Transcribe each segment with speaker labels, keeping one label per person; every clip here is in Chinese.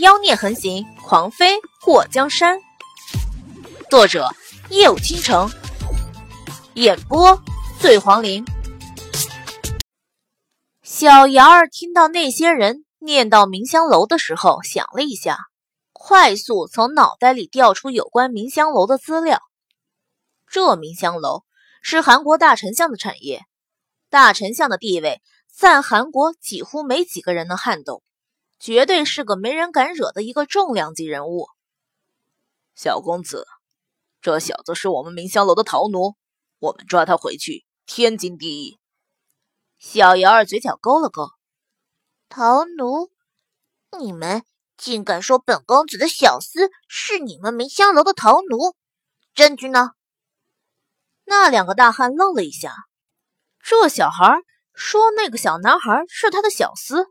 Speaker 1: 妖孽横行，狂飞过江山。作者：夜舞倾城，演播：醉黄林。小瑶儿听到那些人念到明香楼的时候，想了一下，快速从脑袋里调出有关明香楼的资料。这明香楼是韩国大丞相的产业，大丞相的地位在韩国几乎没几个人能撼动。绝对是个没人敢惹的一个重量级人物。
Speaker 2: 小公子，这小子是我们明香楼的逃奴，我们抓他回去天经地义。
Speaker 1: 小姚儿嘴角勾了勾，
Speaker 3: 逃奴？你们竟敢说本公子的小厮是你们明香楼的逃奴？证据呢？
Speaker 1: 那两个大汉愣了一下，这小孩说那个小男孩是他的小厮。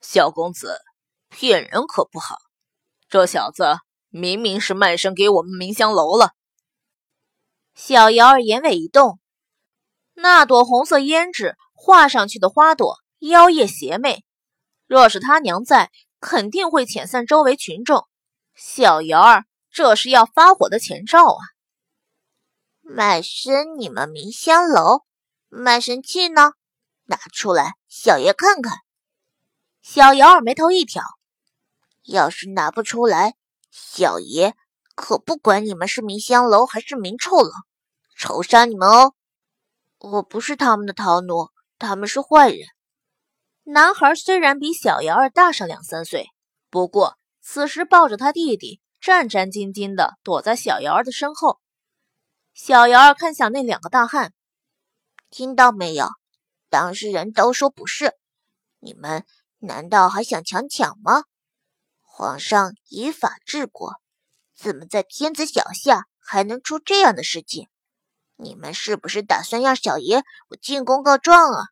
Speaker 2: 小公子，骗人可不好。这小子明明是卖身给我们明香楼了。
Speaker 1: 小瑶儿眼尾一动，那朵红色胭脂画上去的花朵妖艳邪魅，若是他娘在，肯定会遣散周围群众。小瑶儿这是要发火的前兆啊！
Speaker 3: 卖身你们明香楼，卖身契呢？拿出来，小爷看看。
Speaker 1: 小瑶儿眉头一挑，
Speaker 3: 要是拿不出来，小爷可不管你们是明香楼还是明臭楼，仇杀你们哦！我不是他们的逃奴，他们是坏人。
Speaker 1: 男孩虽然比小瑶儿大上两三岁，不过此时抱着他弟弟，战战兢兢的躲在小瑶儿的身后。小瑶儿看向那两个大汉，
Speaker 3: 听到没有？当事人都说不是，你们。难道还想强抢吗？皇上以法治国，怎么在天子脚下还能出这样的事情？你们是不是打算让小爷我进宫告状啊？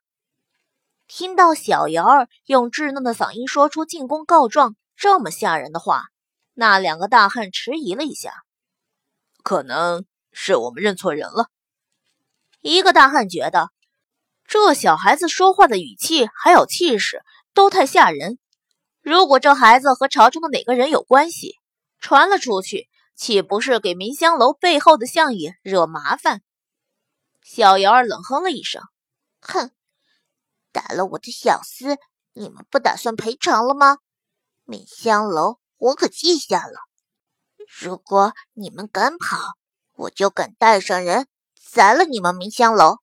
Speaker 1: 听到小瑶儿用稚嫩的嗓音说出“进宫告状”这么吓人的话，那两个大汉迟疑了一下，
Speaker 2: 可能是我们认错人了。
Speaker 1: 一个大汉觉得，这小孩子说话的语气还有气势。都太吓人！如果这孩子和朝中的哪个人有关系，传了出去，岂不是给明香楼背后的相爷惹麻烦？小瑶儿冷哼了一声：“
Speaker 3: 哼，打了我的小厮，你们不打算赔偿了吗？明香楼我可记下了，如果你们敢跑，我就敢带上人砸了你们明香楼。”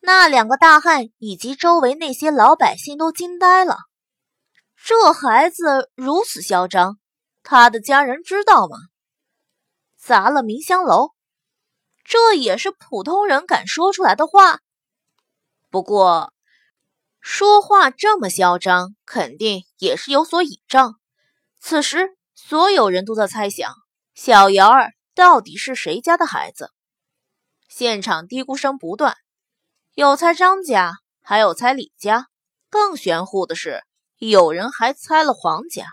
Speaker 1: 那两个大汉以及周围那些老百姓都惊呆了。这孩子如此嚣张，他的家人知道吗？砸了明香楼，这也是普通人敢说出来的话。不过，说话这么嚣张，肯定也是有所倚仗。此时，所有人都在猜想：小瑶儿到底是谁家的孩子？现场嘀咕声不断。有猜张家，还有猜李家，更玄乎的是，有人还猜了黄家。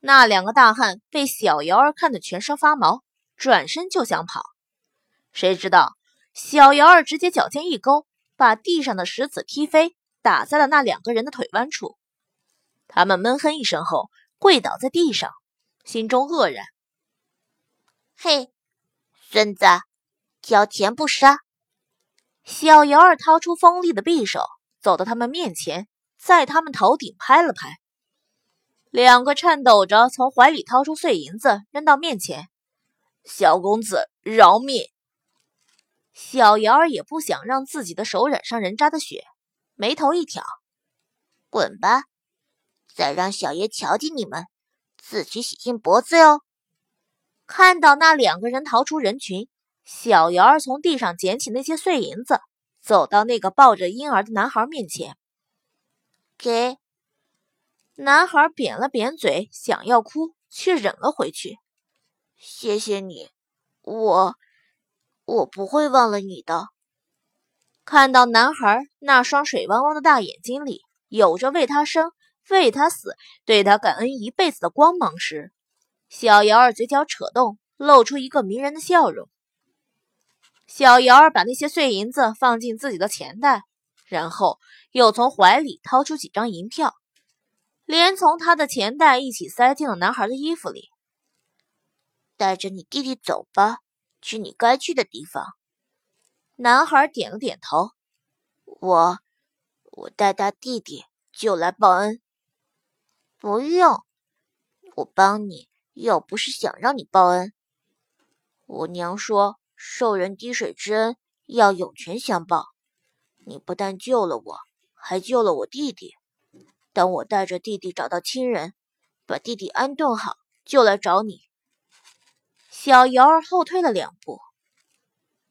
Speaker 1: 那两个大汉被小瑶儿看得全身发毛，转身就想跑。谁知道小瑶儿直接脚尖一勾，把地上的石子踢飞，打在了那两个人的腿弯处。他们闷哼一声后，跪倒在地上，心中愕然：“
Speaker 3: 嘿，孙子，交钱不杀！”
Speaker 1: 小瑶儿掏出锋利的匕首，走到他们面前，在他们头顶拍了拍。两个颤抖着从怀里掏出碎银子，扔到面前。
Speaker 2: 小公子饶命！
Speaker 1: 小瑶儿也不想让自己的手染上人渣的血，眉头一挑：“
Speaker 3: 滚吧，再让小爷瞧见你们，自己洗净脖子哟！”
Speaker 1: 看到那两个人逃出人群。小瑶儿从地上捡起那些碎银子，走到那个抱着婴儿的男孩面前，
Speaker 3: 给
Speaker 1: 男孩扁了扁嘴，想要哭，却忍了回去。
Speaker 3: 谢谢你，我我不会忘了你的。
Speaker 1: 看到男孩那双水汪汪的大眼睛里有着为他生、为他死、对他感恩一辈子的光芒时，小瑶儿嘴角扯动，露出一个迷人的笑容。小瑶儿把那些碎银子放进自己的钱袋，然后又从怀里掏出几张银票。连同他的钱袋一起塞进了男孩的衣服里。
Speaker 3: 带着你弟弟走吧，去你该去的地方。
Speaker 1: 男孩点了点头。
Speaker 3: 我，我带他弟弟就来报恩。不用，我帮你又不是想让你报恩。我娘说，受人滴水之恩要涌泉相报。你不但救了我，还救了我弟弟。等我带着弟弟找到亲人，把弟弟安顿好，就来找你。
Speaker 1: 小瑶儿后退了两步。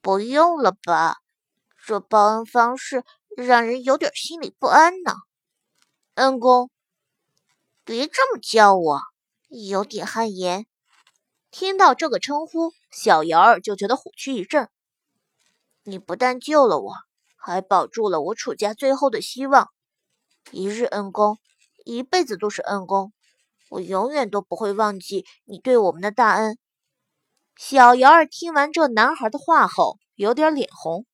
Speaker 3: 不用了吧？这报恩方式让人有点心里不安呢。
Speaker 1: 恩公，
Speaker 3: 别这么叫我，有点汗颜。
Speaker 1: 听到这个称呼，小瑶儿就觉得虎躯一震。
Speaker 3: 你不但救了我，还保住了我楚家最后的希望。一日恩公，一辈子都是恩公。我永远都不会忘记你对我们的大恩。
Speaker 1: 小瑶儿听完这男孩的话后，有点脸红。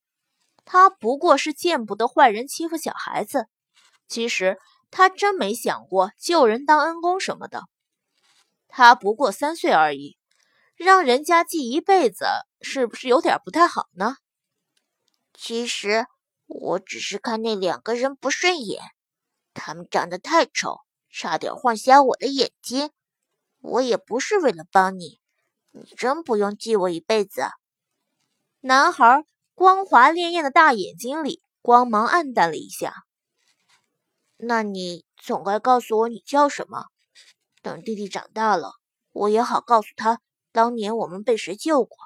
Speaker 1: 他不过是见不得坏人欺负小孩子，其实他真没想过救人当恩公什么的。他不过三岁而已，让人家记一辈子，是不是有点不太好呢？
Speaker 3: 其实我只是看那两个人不顺眼。他们长得太丑，差点晃瞎我的眼睛。我也不是为了帮你，你真不用记我一辈子。
Speaker 1: 男孩光滑潋滟的大眼睛里光芒暗淡了一下。
Speaker 3: 那你总该告诉我你叫什么，等弟弟长大了，我也好告诉他当年我们被谁救过。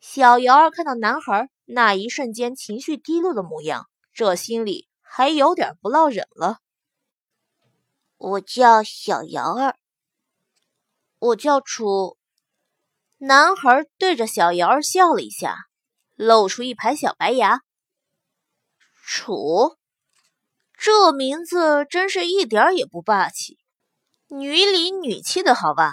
Speaker 1: 小瑶儿看到男孩那一瞬间情绪低落的模样，这心里。还有点不落忍了。
Speaker 3: 我叫小瑶儿，
Speaker 1: 我叫楚。男孩对着小瑶儿笑了一下，露出一排小白牙。楚，这名字真是一点也不霸气，女里女气的好吧？